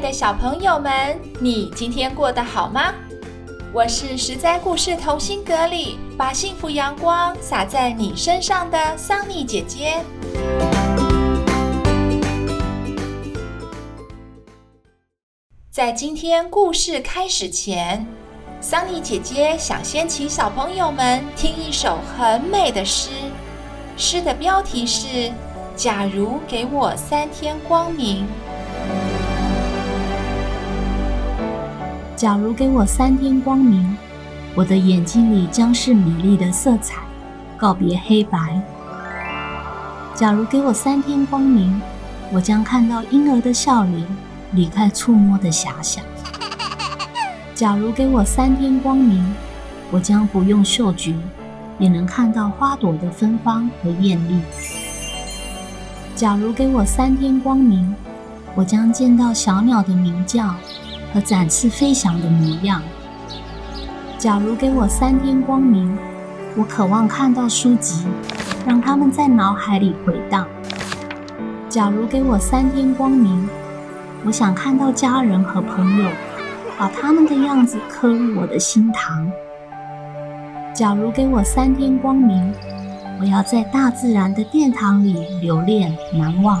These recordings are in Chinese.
的小朋友们，你今天过得好吗？我是十灾故事同心阁里把幸福阳光洒在你身上的桑尼姐姐。在今天故事开始前，桑尼姐姐想先请小朋友们听一首很美的诗，诗的标题是《假如给我三天光明》。假如给我三天光明，我的眼睛里将是美丽的色彩，告别黑白。假如给我三天光明，我将看到婴儿的笑脸，离开触摸的遐想。假如给我三天光明，我将不用嗅觉，也能看到花朵的芬芳和艳丽。假如给我三天光明，我将见到小鸟的鸣叫。和展翅飞翔的模样。假如给我三天光明，我渴望看到书籍，让它们在脑海里回荡。假如给我三天光明，我想看到家人和朋友，把他们的样子刻入我的心膛。假如给我三天光明，我要在大自然的殿堂里留恋难忘。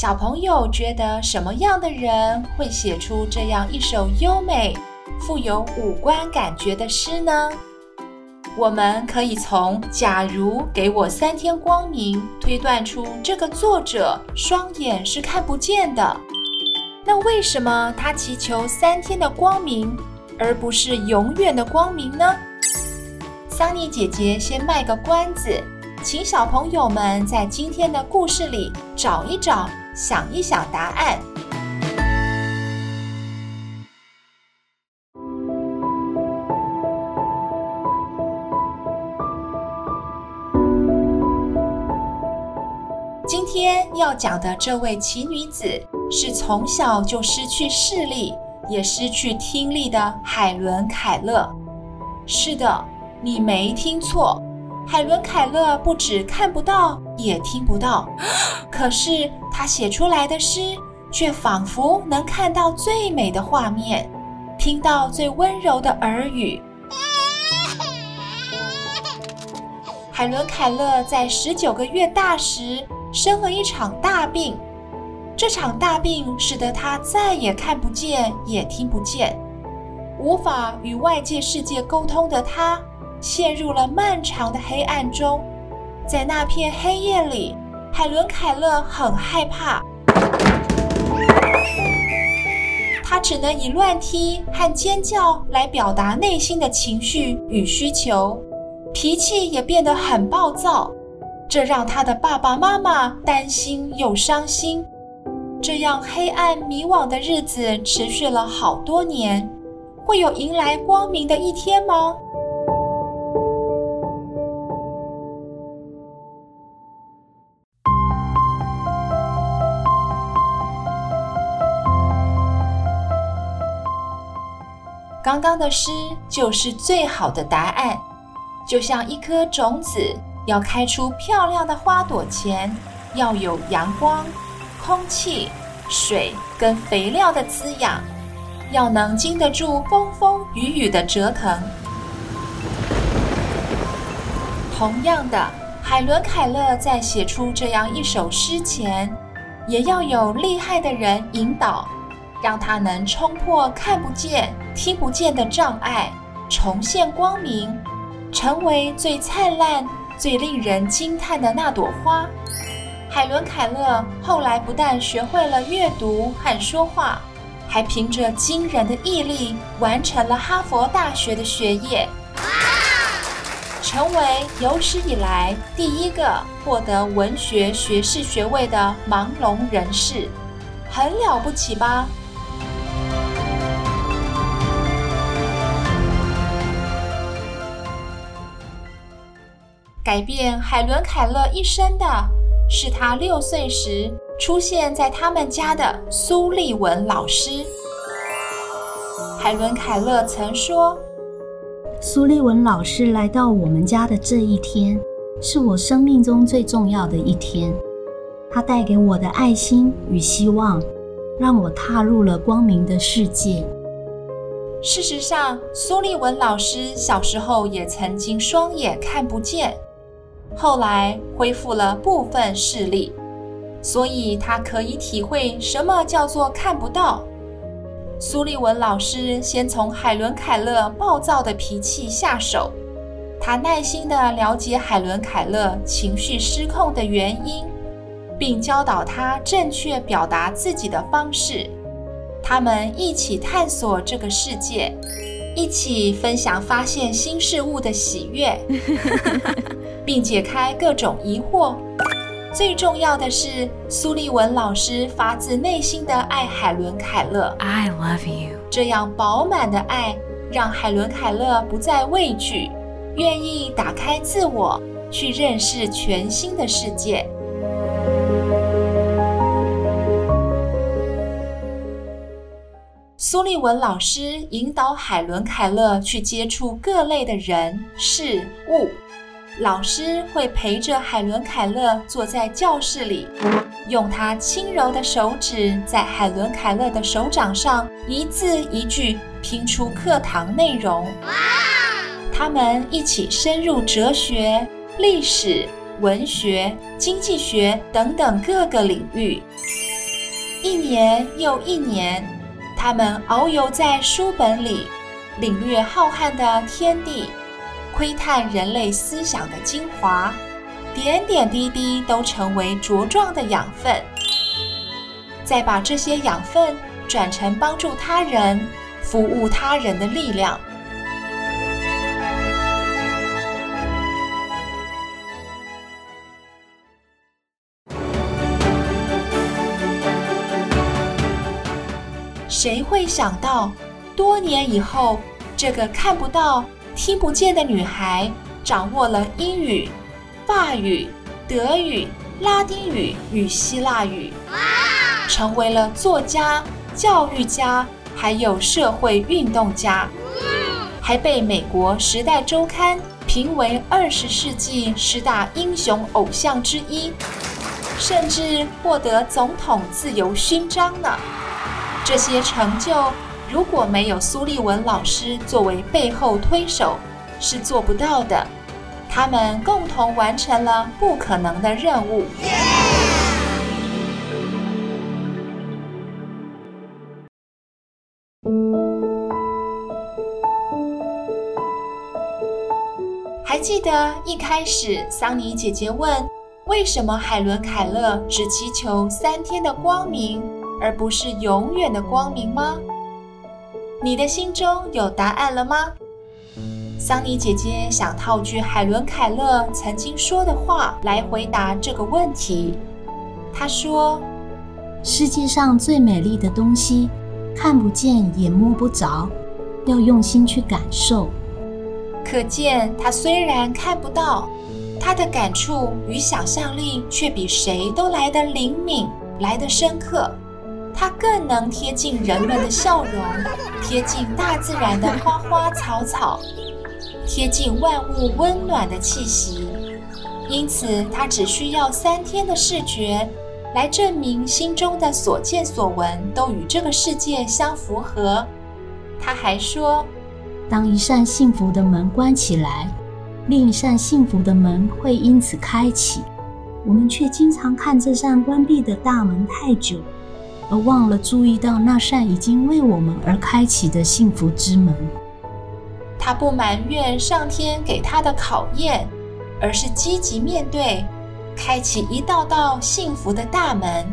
小朋友觉得什么样的人会写出这样一首优美、富有五官感觉的诗呢？我们可以从“假如给我三天光明”推断出这个作者双眼是看不见的。那为什么他祈求三天的光明，而不是永远的光明呢？桑尼姐姐先卖个关子，请小朋友们在今天的故事里找一找。想一想答案。今天要讲的这位奇女子，是从小就失去视力，也失去听力的海伦·凯勒。是的，你没听错。海伦·凯勒不只看不到，也听不到，可是她写出来的诗却仿佛能看到最美的画面，听到最温柔的耳语。海伦·凯勒在十九个月大时生了一场大病，这场大病使得她再也看不见，也听不见，无法与外界世界沟通的她。陷入了漫长的黑暗中，在那片黑夜里，海伦·凯勒很害怕，她只能以乱踢和尖叫来表达内心的情绪与需求，脾气也变得很暴躁，这让她的爸爸妈妈担心又伤心。这样黑暗迷惘的日子持续了好多年，会有迎来光明的一天吗？刚刚的诗就是最好的答案，就像一颗种子要开出漂亮的花朵前，要有阳光、空气、水跟肥料的滋养，要能经得住风风雨雨的折腾。同样的，海伦·凯勒在写出这样一首诗前，也要有厉害的人引导。让他能冲破看不见、听不见的障碍，重现光明，成为最灿烂、最令人惊叹的那朵花。海伦·凯勒后来不但学会了阅读和说话，还凭着惊人的毅力完成了哈佛大学的学业，成为有史以来第一个获得文学学士学位的盲聋人士，很了不起吧？改变海伦·凯勒一生的是他六岁时出现在他们家的苏利文老师。海伦·凯勒曾说：“苏利文老师来到我们家的这一天，是我生命中最重要的一天。他带给我的爱心与希望，让我踏入了光明的世界。”事实上，苏利文老师小时候也曾经双眼看不见。后来恢复了部分视力，所以他可以体会什么叫做看不到。苏利文老师先从海伦·凯勒暴躁的脾气下手，他耐心地了解海伦·凯勒情绪失控的原因，并教导他正确表达自己的方式。他们一起探索这个世界，一起分享发现新事物的喜悦。并解开各种疑惑。最重要的是，苏利文老师发自内心的爱海伦·凯勒。I love you。这样饱满的爱，让海伦·凯勒不再畏惧，愿意打开自我，去认识全新的世界。苏利文老师引导海伦·凯勒去接触各类的人事物。老师会陪着海伦·凯勒坐在教室里，用他轻柔的手指在海伦·凯勒的手掌上一字一句拼出课堂内容。他们一起深入哲学、历史、文学、经济学等等各个领域。一年又一年，他们遨游在书本里，领略浩瀚的天地。窥探人类思想的精华，点点滴滴都成为茁壮的养分，再把这些养分转成帮助他人、服务他人的力量。谁会想到，多年以后，这个看不到。听不见的女孩掌握了英语、法语、德语、拉丁语与希腊语，成为了作家、教育家，还有社会运动家，还被美国《时代周刊》评为二十世纪十大英雄偶像之一，甚至获得总统自由勋章呢。这些成就。如果没有苏利文老师作为背后推手，是做不到的。他们共同完成了不可能的任务。还记得一开始桑尼姐姐问：为什么海伦·凯勒只祈求三天的光明，而不是永远的光明吗？你的心中有答案了吗？桑尼姐姐想套句海伦·凯勒曾经说的话来回答这个问题。她说：“世界上最美丽的东西，看不见也摸不着，要用心去感受。”可见，她虽然看不到，她的感触与想象力却比谁都来得灵敏，来得深刻。它更能贴近人们的笑容，贴近大自然的花花草草，贴近万物温暖的气息。因此，它只需要三天的视觉，来证明心中的所见所闻都与这个世界相符合。他还说，当一扇幸福的门关起来，另一扇幸福的门会因此开启。我们却经常看这扇关闭的大门太久。而忘了注意到那扇已经为我们而开启的幸福之门。他不埋怨上天给他的考验，而是积极面对，开启一道道幸福的大门。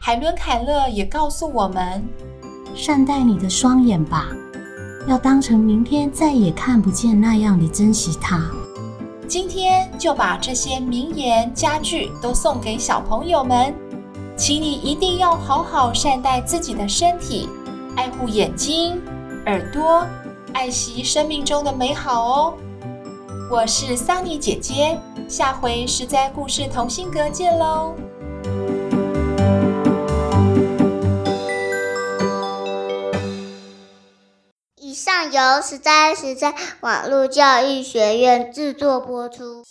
海伦·凯勒也告诉我们：善待你的双眼吧，要当成明天再也看不见那样的珍惜它。今天就把这些名言佳句都送给小朋友们，请你一定要好好善待自己的身体，爱护眼睛、耳朵，爱惜生命中的美好哦。我是桑尼姐姐，下回实在故事同心阁见喽。由十三十三网络教育学院制作播出。